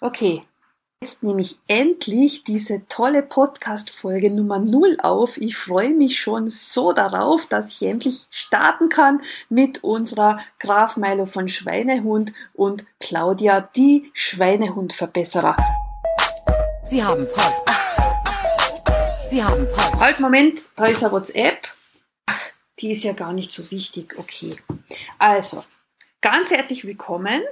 Okay, jetzt nehme ich endlich diese tolle Podcast-Folge Nummer 0 auf. Ich freue mich schon so darauf, dass ich endlich starten kann mit unserer Graf Milo von Schweinehund und Claudia, die Schweinehundverbesserer. Sie haben Post. Sie haben Post. Halt, Moment, da ist eine WhatsApp. Ach, die ist ja gar nicht so wichtig. Okay. Also, ganz herzlich willkommen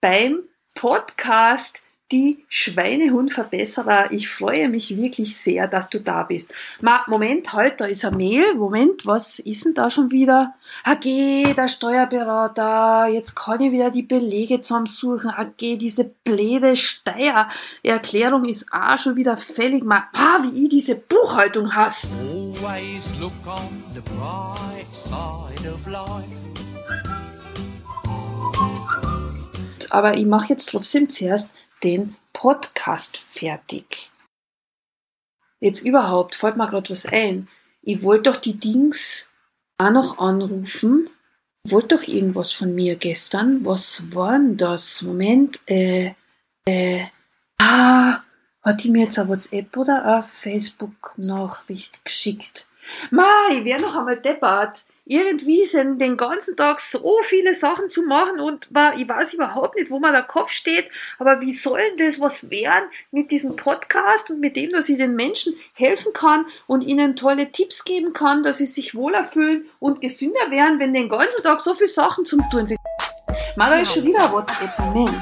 beim Podcast die Schweinehundverbesserer. Ich freue mich wirklich sehr, dass du da bist. Ma, Moment, halt, da ist ein Mail. Moment, was ist denn da schon wieder? AG, der Steuerberater. Jetzt kann ich wieder die Belege zusammensuchen. AG, diese blöde Steuererklärung ist auch schon wieder fällig. Ma, ah, wie ich diese Buchhaltung hasse. Always look on the bright side of life. aber ich mache jetzt trotzdem zuerst den Podcast fertig. Jetzt überhaupt, fällt mir gerade was ein. Ich wollte doch die Dings auch noch anrufen. Ich wollte doch irgendwas von mir gestern. Was war denn das? Moment, äh, äh, ah, hat die mir jetzt eine WhatsApp oder eine Facebook-Nachricht geschickt? Mai, ich wär noch einmal deppert irgendwie sind den ganzen Tag so viele Sachen zu machen und ich weiß überhaupt nicht, wo man der Kopf steht, aber wie soll denn das was werden mit diesem Podcast und mit dem, dass ich den Menschen helfen kann und ihnen tolle Tipps geben kann, dass sie sich wohler fühlen und gesünder werden, wenn den ganzen Tag so viele Sachen zum tun sind. Mal da ist schon wieder WhatsApp, Moment.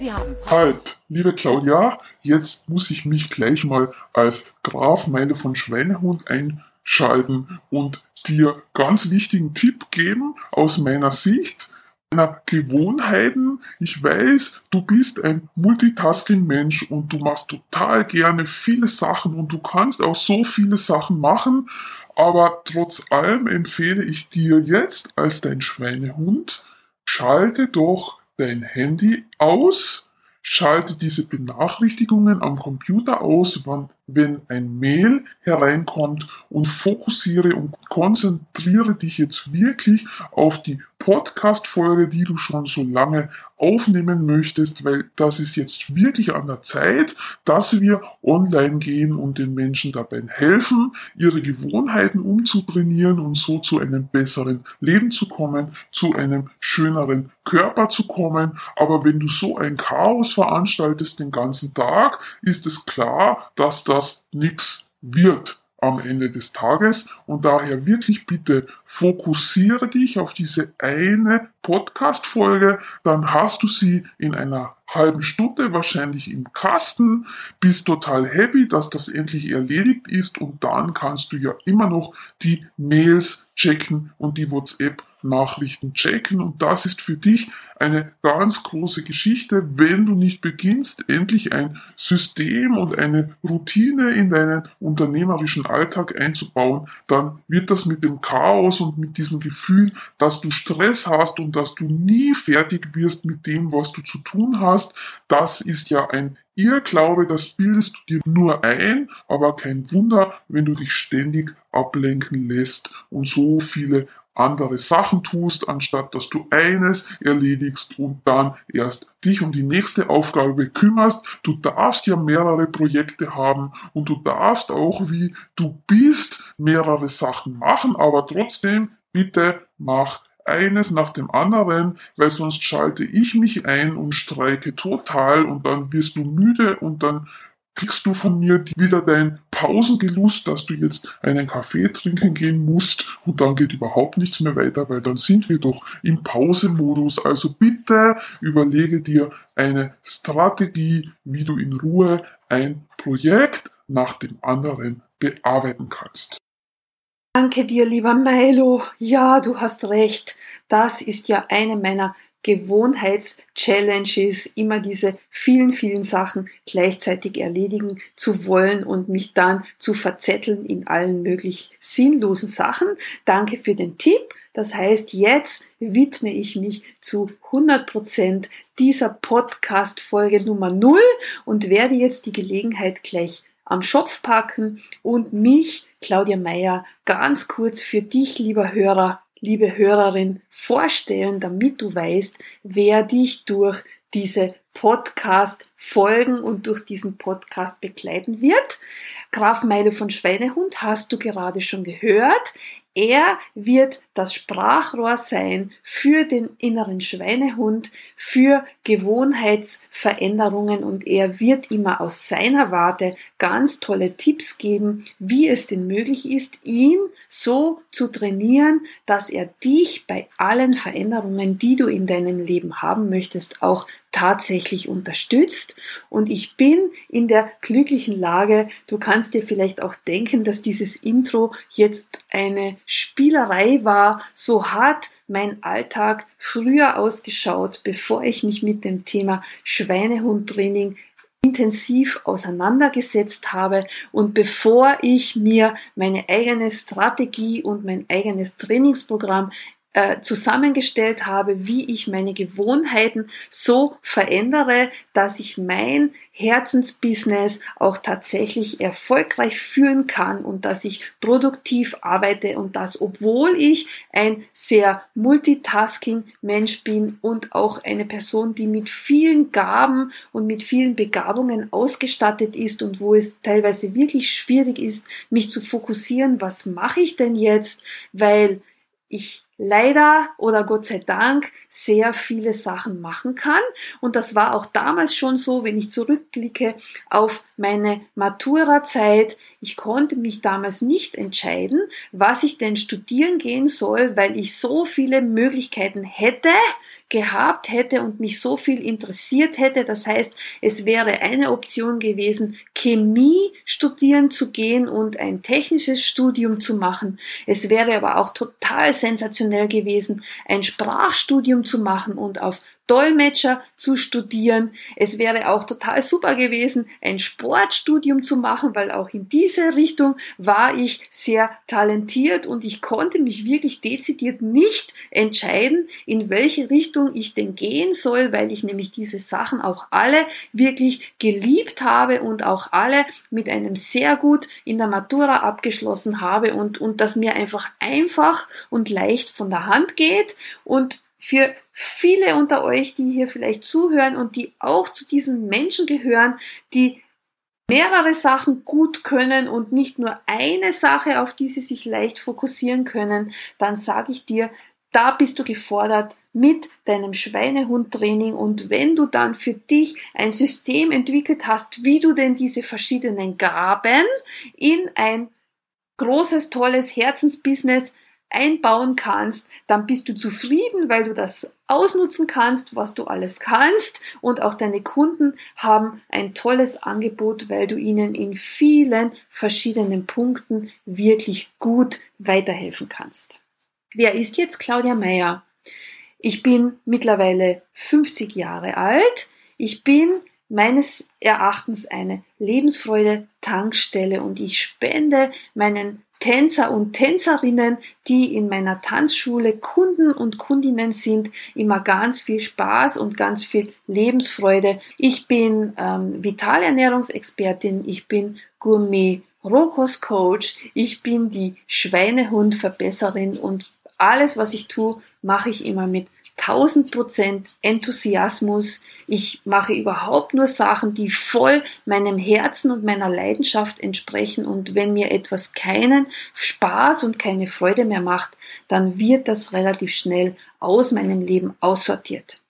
Sie haben. Halt, liebe Claudia, jetzt muss ich mich gleich mal als Graf Meile von Schweinehund einschalten und dir ganz wichtigen Tipp geben aus meiner Sicht meiner Gewohnheiten. Ich weiß, du bist ein Multitasking-Mensch und du machst total gerne viele Sachen und du kannst auch so viele Sachen machen. Aber trotz allem empfehle ich dir jetzt als dein Schweinehund, schalte doch dein Handy aus, schalte diese Benachrichtigungen am Computer aus, wenn ein Mail hereinkommt und fokussiere und konzentriere dich jetzt wirklich auf die Podcast-Folge, die du schon so lange aufnehmen möchtest, weil das ist jetzt wirklich an der Zeit, dass wir online gehen und den Menschen dabei helfen, ihre Gewohnheiten umzutrainieren und so zu einem besseren Leben zu kommen, zu einem schöneren Körper zu kommen. Aber wenn du so ein Chaos veranstaltest den ganzen Tag, ist es klar, dass das nichts wird am Ende des Tages. Und daher wirklich bitte fokussiere dich auf diese eine Podcast-Folge, dann hast du sie in einer halben Stunde wahrscheinlich im Kasten, bist total happy, dass das endlich erledigt ist. Und dann kannst du ja immer noch die Mails checken und die WhatsApp Nachrichten checken und das ist für dich eine ganz große Geschichte, wenn du nicht beginnst, endlich ein System und eine Routine in deinen unternehmerischen Alltag einzubauen, dann wird das mit dem Chaos und mit diesem Gefühl, dass du Stress hast und dass du nie fertig wirst mit dem, was du zu tun hast, das ist ja ein Irrglaube, das bildest du dir nur ein, aber kein Wunder, wenn du dich ständig ablenken lässt und so viele andere Sachen tust, anstatt dass du eines erledigst und dann erst dich um die nächste Aufgabe kümmerst. Du darfst ja mehrere Projekte haben und du darfst auch, wie du bist, mehrere Sachen machen, aber trotzdem bitte mach eines nach dem anderen, weil sonst schalte ich mich ein und streike total und dann wirst du müde und dann kriegst du von mir wieder dein Pausengelust, dass du jetzt einen Kaffee trinken gehen musst und dann geht überhaupt nichts mehr weiter, weil dann sind wir doch im Pausemodus. Also bitte überlege dir eine Strategie, wie du in Ruhe ein Projekt nach dem anderen bearbeiten kannst. Danke dir, lieber Milo. Ja, du hast recht. Das ist ja eine meiner Gewohnheitschallenges, immer diese vielen, vielen Sachen gleichzeitig erledigen zu wollen und mich dann zu verzetteln in allen möglich sinnlosen Sachen. Danke für den Tipp. Das heißt, jetzt widme ich mich zu 100 Prozent dieser Podcast-Folge Nummer 0 und werde jetzt die Gelegenheit gleich am Schopf packen und mich, Claudia Meyer, ganz kurz für dich, lieber Hörer, liebe Hörerin, vorstellen, damit du weißt, wer dich durch diese Podcast folgen und durch diesen Podcast begleiten wird. Graf Meile von Schweinehund hast du gerade schon gehört. Er wird das Sprachrohr sein für den inneren Schweinehund, für Gewohnheitsveränderungen und er wird immer aus seiner Warte ganz tolle Tipps geben, wie es denn möglich ist, ihn so zu trainieren, dass er dich bei allen Veränderungen, die du in deinem Leben haben möchtest, auch tatsächlich unterstützt. Und ich bin in der glücklichen Lage, du kannst dir vielleicht auch denken, dass dieses Intro jetzt eine Spielerei war. So hat mein Alltag früher ausgeschaut, bevor ich mich mit dem Thema Schweinehundtraining intensiv auseinandergesetzt habe und bevor ich mir meine eigene Strategie und mein eigenes Trainingsprogramm äh, zusammengestellt habe, wie ich meine Gewohnheiten so verändere, dass ich mein Herzensbusiness auch tatsächlich erfolgreich führen kann und dass ich produktiv arbeite und das, obwohl ich ein sehr multitasking Mensch bin und auch eine Person, die mit vielen Gaben und mit vielen Begabungen ausgestattet ist und wo es teilweise wirklich schwierig ist, mich zu fokussieren, was mache ich denn jetzt, weil ich leider oder Gott sei Dank sehr viele Sachen machen kann. Und das war auch damals schon so, wenn ich zurückblicke auf meine Matura-Zeit. Ich konnte mich damals nicht entscheiden, was ich denn studieren gehen soll, weil ich so viele Möglichkeiten hätte, gehabt hätte und mich so viel interessiert hätte. Das heißt, es wäre eine Option gewesen, Chemie studieren zu gehen und ein technisches Studium zu machen. Es wäre aber auch total sensationell gewesen, ein Sprachstudium zu machen und auf Dolmetscher zu studieren. Es wäre auch total super gewesen, ein Sportstudium zu machen, weil auch in diese Richtung war ich sehr talentiert und ich konnte mich wirklich dezidiert nicht entscheiden, in welche Richtung ich denn gehen soll, weil ich nämlich diese Sachen auch alle wirklich geliebt habe und auch alle mit einem sehr gut in der Matura abgeschlossen habe und, und das mir einfach einfach und leicht von der Hand geht und für viele unter euch, die hier vielleicht zuhören und die auch zu diesen Menschen gehören, die mehrere Sachen gut können und nicht nur eine Sache, auf die sie sich leicht fokussieren können, dann sage ich dir, da bist du gefordert mit deinem Schweinehundtraining. Und wenn du dann für dich ein System entwickelt hast, wie du denn diese verschiedenen Gaben in ein großes, tolles Herzensbusiness einbauen kannst, dann bist du zufrieden, weil du das ausnutzen kannst, was du alles kannst und auch deine Kunden haben ein tolles Angebot, weil du ihnen in vielen verschiedenen Punkten wirklich gut weiterhelfen kannst. Wer ist jetzt Claudia Meyer? Ich bin mittlerweile 50 Jahre alt. Ich bin meines Erachtens eine Lebensfreude Tankstelle und ich spende meinen Tänzer und Tänzerinnen, die in meiner Tanzschule Kunden und Kundinnen sind, immer ganz viel Spaß und ganz viel Lebensfreude. Ich bin ähm, Vitalernährungsexpertin, ich bin Gourmet Rokos Coach, ich bin die Schweinehundverbesserin und alles, was ich tue, mache ich immer mit 1000 Prozent Enthusiasmus. Ich mache überhaupt nur Sachen, die voll meinem Herzen und meiner Leidenschaft entsprechen. Und wenn mir etwas keinen Spaß und keine Freude mehr macht, dann wird das relativ schnell aus meinem Leben aussortiert.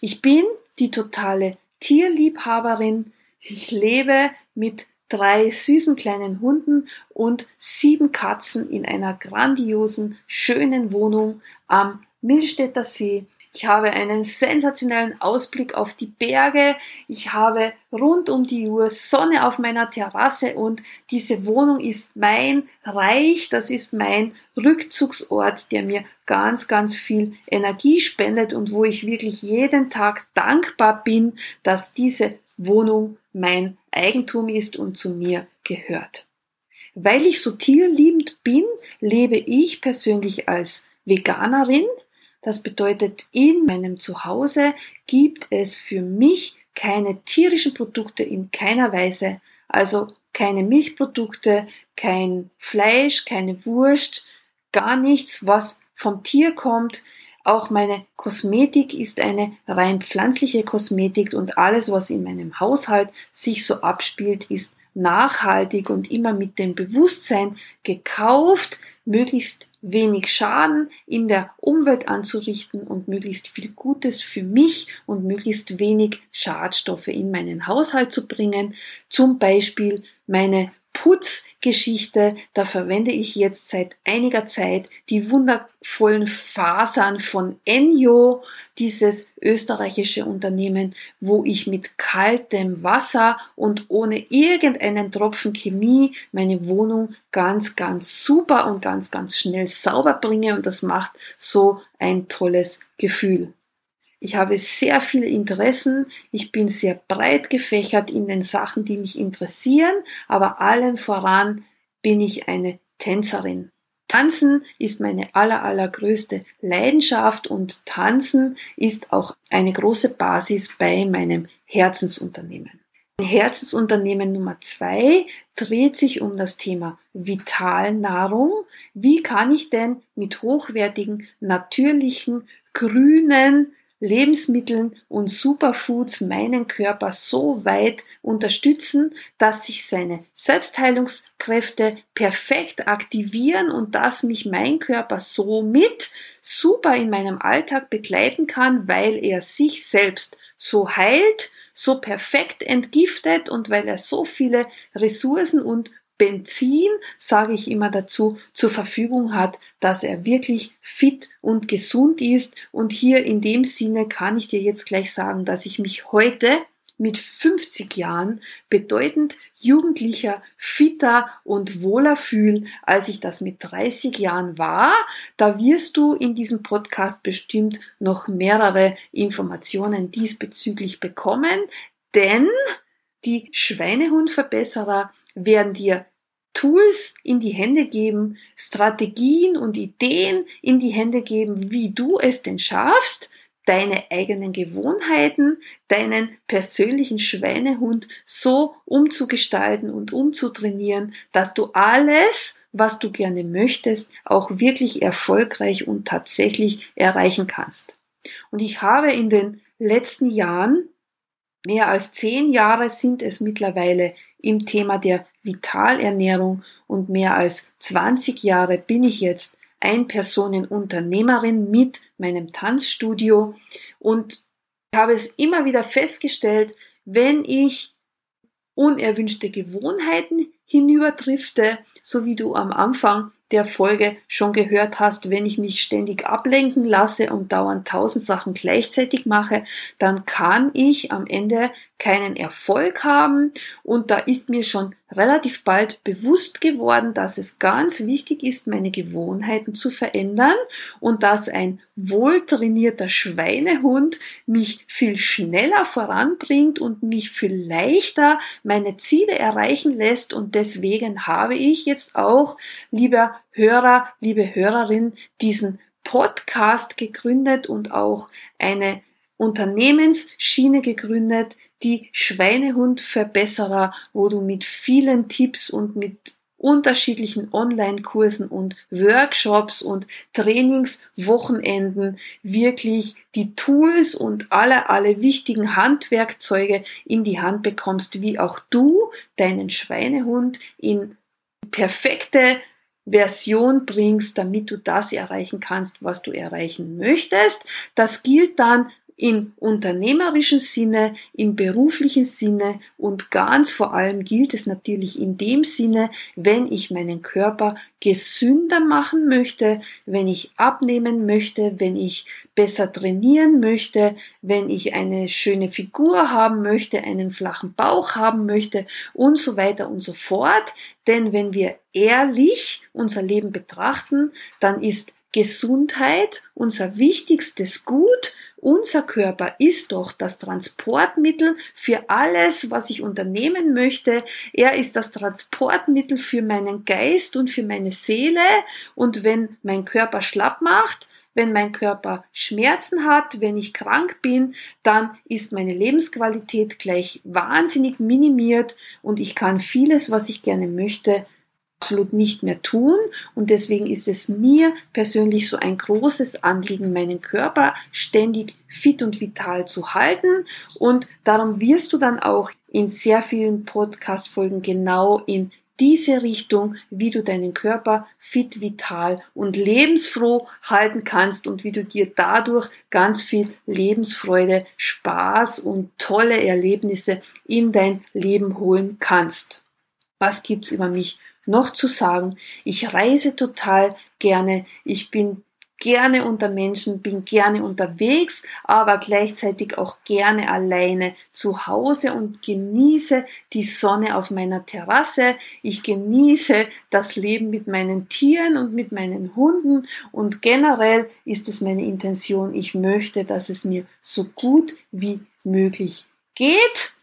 Ich bin die totale Tierliebhaberin. Ich lebe mit drei süßen kleinen Hunden und sieben Katzen in einer grandiosen, schönen Wohnung am Millstätter See ich habe einen sensationellen Ausblick auf die Berge. Ich habe rund um die Uhr Sonne auf meiner Terrasse und diese Wohnung ist mein Reich. Das ist mein Rückzugsort, der mir ganz, ganz viel Energie spendet und wo ich wirklich jeden Tag dankbar bin, dass diese Wohnung mein Eigentum ist und zu mir gehört. Weil ich so tierliebend bin, lebe ich persönlich als Veganerin. Das bedeutet, in meinem Zuhause gibt es für mich keine tierischen Produkte in keiner Weise, also keine Milchprodukte, kein Fleisch, keine Wurst, gar nichts, was vom Tier kommt. Auch meine Kosmetik ist eine rein pflanzliche Kosmetik und alles, was in meinem Haushalt sich so abspielt, ist nachhaltig und immer mit dem Bewusstsein gekauft, möglichst wenig Schaden in der Umwelt anzurichten und möglichst viel Gutes für mich und möglichst wenig Schadstoffe in meinen Haushalt zu bringen. Zum Beispiel meine Putzgeschichte. Da verwende ich jetzt seit einiger Zeit die wundervollen Fasern von Enjo, dieses österreichische Unternehmen, wo ich mit kaltem Wasser und ohne irgendeinen Tropfen Chemie meine Wohnung ganz, ganz super und ganz, ganz schnell sauber bringe und das macht so ein tolles Gefühl. Ich habe sehr viele Interessen. Ich bin sehr breit gefächert in den Sachen, die mich interessieren, aber allen voran bin ich eine Tänzerin. Tanzen ist meine aller, allergrößte Leidenschaft und Tanzen ist auch eine große Basis bei meinem Herzensunternehmen. Mein Herzensunternehmen Nummer zwei dreht sich um das Thema Vitalnahrung. Wie kann ich denn mit hochwertigen, natürlichen, grünen, Lebensmitteln und Superfoods meinen Körper so weit unterstützen, dass sich seine Selbstheilungskräfte perfekt aktivieren und dass mich mein Körper somit super in meinem Alltag begleiten kann, weil er sich selbst so heilt, so perfekt entgiftet und weil er so viele Ressourcen und Benzin, sage ich immer dazu, zur Verfügung hat, dass er wirklich fit und gesund ist. Und hier in dem Sinne kann ich dir jetzt gleich sagen, dass ich mich heute mit 50 Jahren bedeutend jugendlicher, fitter und wohler fühle, als ich das mit 30 Jahren war. Da wirst du in diesem Podcast bestimmt noch mehrere Informationen diesbezüglich bekommen, denn die Schweinehundverbesserer werden dir Tools in die Hände geben, Strategien und Ideen in die Hände geben, wie du es denn schaffst, deine eigenen Gewohnheiten, deinen persönlichen Schweinehund so umzugestalten und umzutrainieren, dass du alles, was du gerne möchtest, auch wirklich erfolgreich und tatsächlich erreichen kannst. Und ich habe in den letzten Jahren, mehr als zehn Jahre sind es mittlerweile im Thema der Vitalernährung. Und mehr als 20 Jahre bin ich jetzt Ein-Personen-Unternehmerin mit meinem Tanzstudio. Und habe es immer wieder festgestellt, wenn ich unerwünschte Gewohnheiten hinüberdrifte, so wie du am Anfang der Folge schon gehört hast, wenn ich mich ständig ablenken lasse und dauernd tausend Sachen gleichzeitig mache, dann kann ich am Ende keinen Erfolg haben. Und da ist mir schon relativ bald bewusst geworden, dass es ganz wichtig ist, meine Gewohnheiten zu verändern und dass ein wohltrainierter Schweinehund mich viel schneller voranbringt und mich viel leichter meine Ziele erreichen lässt. Und deswegen habe ich jetzt auch, lieber Hörer, liebe Hörerin, diesen Podcast gegründet und auch eine Unternehmensschiene gegründet, die Schweinehundverbesserer, wo du mit vielen Tipps und mit unterschiedlichen Online-Kursen und Workshops und Trainingswochenenden wirklich die Tools und alle, alle wichtigen Handwerkzeuge in die Hand bekommst, wie auch du deinen Schweinehund in perfekte Version bringst, damit du das erreichen kannst, was du erreichen möchtest. Das gilt dann im unternehmerischen Sinne, im beruflichen Sinne und ganz vor allem gilt es natürlich in dem Sinne, wenn ich meinen Körper gesünder machen möchte, wenn ich abnehmen möchte, wenn ich besser trainieren möchte, wenn ich eine schöne Figur haben möchte, einen flachen Bauch haben möchte und so weiter und so fort. Denn wenn wir ehrlich unser Leben betrachten, dann ist Gesundheit unser wichtigstes Gut unser Körper ist doch das Transportmittel für alles, was ich unternehmen möchte. Er ist das Transportmittel für meinen Geist und für meine Seele. Und wenn mein Körper schlapp macht, wenn mein Körper Schmerzen hat, wenn ich krank bin, dann ist meine Lebensqualität gleich wahnsinnig minimiert und ich kann vieles, was ich gerne möchte, absolut nicht mehr tun und deswegen ist es mir persönlich so ein großes Anliegen, meinen Körper ständig fit und vital zu halten und darum wirst du dann auch in sehr vielen Podcast-Folgen genau in diese Richtung, wie du deinen Körper fit, vital und lebensfroh halten kannst und wie du dir dadurch ganz viel Lebensfreude, Spaß und tolle Erlebnisse in dein Leben holen kannst. Was gibt's über mich noch zu sagen. Ich reise total gerne. Ich bin gerne unter Menschen, bin gerne unterwegs, aber gleichzeitig auch gerne alleine zu Hause und genieße die Sonne auf meiner Terrasse. Ich genieße das Leben mit meinen Tieren und mit meinen Hunden und generell ist es meine Intention, ich möchte, dass es mir so gut wie möglich geht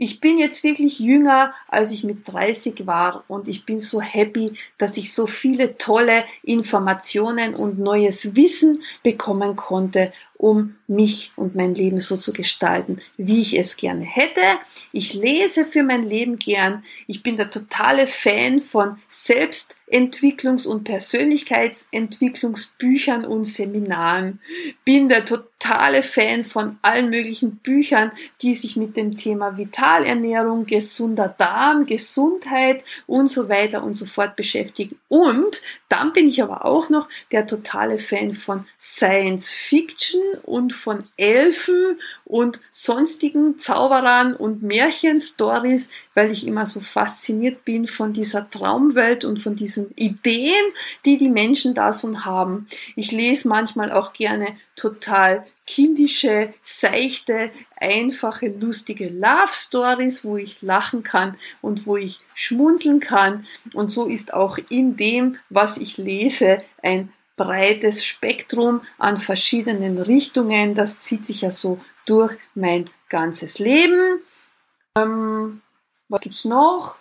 ich bin jetzt wirklich jünger, als ich mit 30 war und ich bin so happy, dass ich so viele tolle Informationen und neues Wissen bekommen konnte um mich und mein Leben so zu gestalten, wie ich es gerne hätte. Ich lese für mein Leben gern. Ich bin der totale Fan von Selbstentwicklungs- und Persönlichkeitsentwicklungsbüchern und Seminaren. Bin der totale Fan von allen möglichen Büchern, die sich mit dem Thema Vitalernährung, gesunder Darm, Gesundheit und so weiter und so fort beschäftigen. Und dann bin ich aber auch noch der totale Fan von Science Fiction und von Elfen und sonstigen Zauberern und Märchenstories, weil ich immer so fasziniert bin von dieser Traumwelt und von diesen Ideen, die die Menschen da so haben. Ich lese manchmal auch gerne total kindische, seichte, einfache, lustige Love Stories, wo ich lachen kann und wo ich schmunzeln kann. Und so ist auch in dem, was ich lese, ein breites Spektrum an verschiedenen Richtungen. Das zieht sich ja so durch mein ganzes Leben. Ähm, was gibt's noch?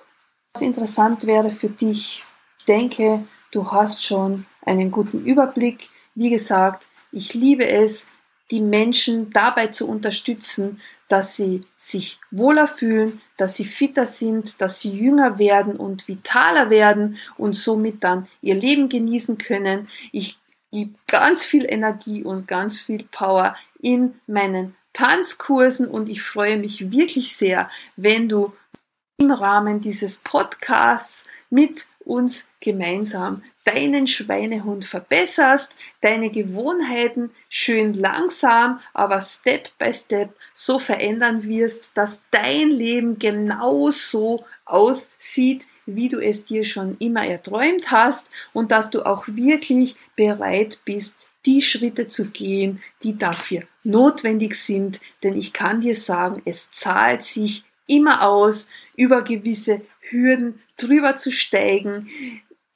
Was interessant wäre für dich? Ich denke, du hast schon einen guten Überblick. Wie gesagt, ich liebe es, die Menschen dabei zu unterstützen, dass sie sich wohler fühlen, dass sie fitter sind, dass sie jünger werden und vitaler werden und somit dann ihr Leben genießen können. Ich gebe ganz viel Energie und ganz viel Power in meinen Tanzkursen und ich freue mich wirklich sehr, wenn du im Rahmen dieses Podcasts mit uns gemeinsam deinen Schweinehund verbesserst, deine Gewohnheiten schön langsam, aber Step by Step so verändern wirst, dass dein Leben genauso aussieht, wie du es dir schon immer erträumt hast und dass du auch wirklich bereit bist, die Schritte zu gehen, die dafür notwendig sind. Denn ich kann dir sagen, es zahlt sich immer aus, über gewisse Hürden drüber zu steigen,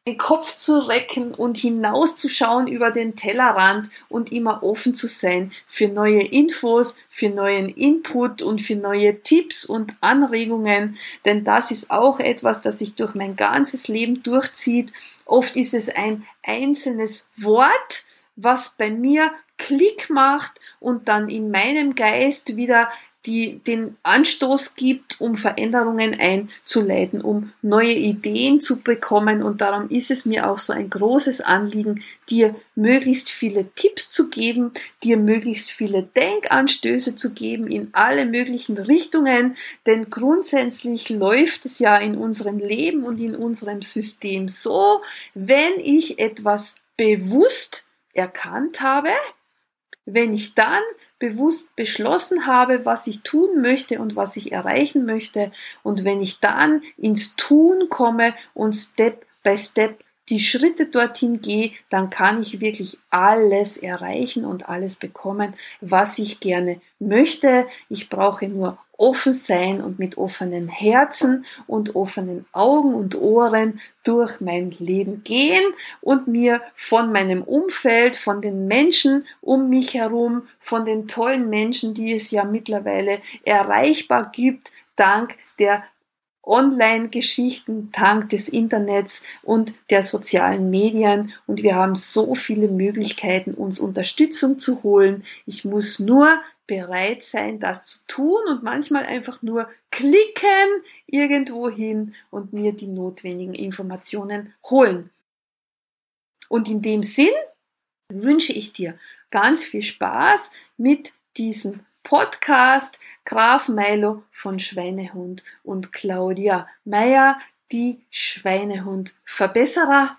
den Kopf zu recken und hinauszuschauen über den Tellerrand und immer offen zu sein für neue Infos, für neuen Input und für neue Tipps und Anregungen, denn das ist auch etwas, das sich durch mein ganzes Leben durchzieht. Oft ist es ein einzelnes Wort, was bei mir Klick macht und dann in meinem Geist wieder die den Anstoß gibt, um Veränderungen einzuleiten, um neue Ideen zu bekommen. Und darum ist es mir auch so ein großes Anliegen, dir möglichst viele Tipps zu geben, dir möglichst viele Denkanstöße zu geben in alle möglichen Richtungen. Denn grundsätzlich läuft es ja in unserem Leben und in unserem System so, wenn ich etwas bewusst erkannt habe, wenn ich dann bewusst beschlossen habe, was ich tun möchte und was ich erreichen möchte, und wenn ich dann ins Tun komme und Step by Step die Schritte dorthin gehe, dann kann ich wirklich alles erreichen und alles bekommen, was ich gerne möchte. Ich brauche nur offen sein und mit offenen Herzen und offenen Augen und Ohren durch mein Leben gehen und mir von meinem Umfeld, von den Menschen um mich herum, von den tollen Menschen, die es ja mittlerweile erreichbar gibt, dank der Online-Geschichten dank des Internets und der sozialen Medien und wir haben so viele Möglichkeiten, uns Unterstützung zu holen. Ich muss nur bereit sein, das zu tun und manchmal einfach nur klicken irgendwo hin und mir die notwendigen Informationen holen. Und in dem Sinn wünsche ich dir ganz viel Spaß mit diesem Podcast Graf Milo von Schweinehund und Claudia Meyer, die Schweinehund-Verbesserer.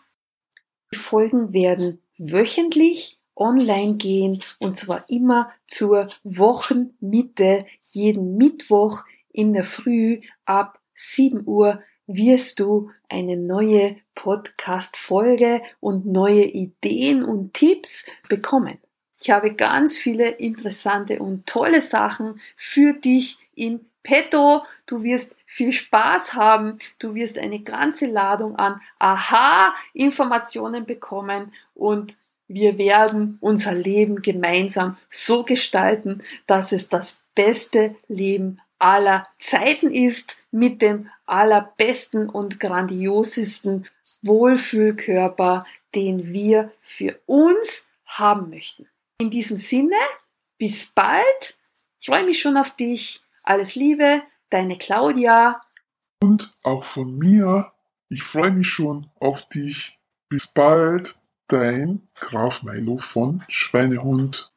Die Folgen werden wöchentlich online gehen und zwar immer zur Wochenmitte. Jeden Mittwoch in der Früh ab 7 Uhr wirst du eine neue Podcast-Folge und neue Ideen und Tipps bekommen. Ich habe ganz viele interessante und tolle Sachen für dich in petto. Du wirst viel Spaß haben. Du wirst eine ganze Ladung an Aha-Informationen bekommen und wir werden unser Leben gemeinsam so gestalten, dass es das beste Leben aller Zeiten ist mit dem allerbesten und grandiosesten Wohlfühlkörper, den wir für uns haben möchten. In diesem Sinne, bis bald. Ich freue mich schon auf dich. Alles Liebe, deine Claudia. Und auch von mir, ich freue mich schon auf dich. Bis bald, dein Graf Milo von Schweinehund.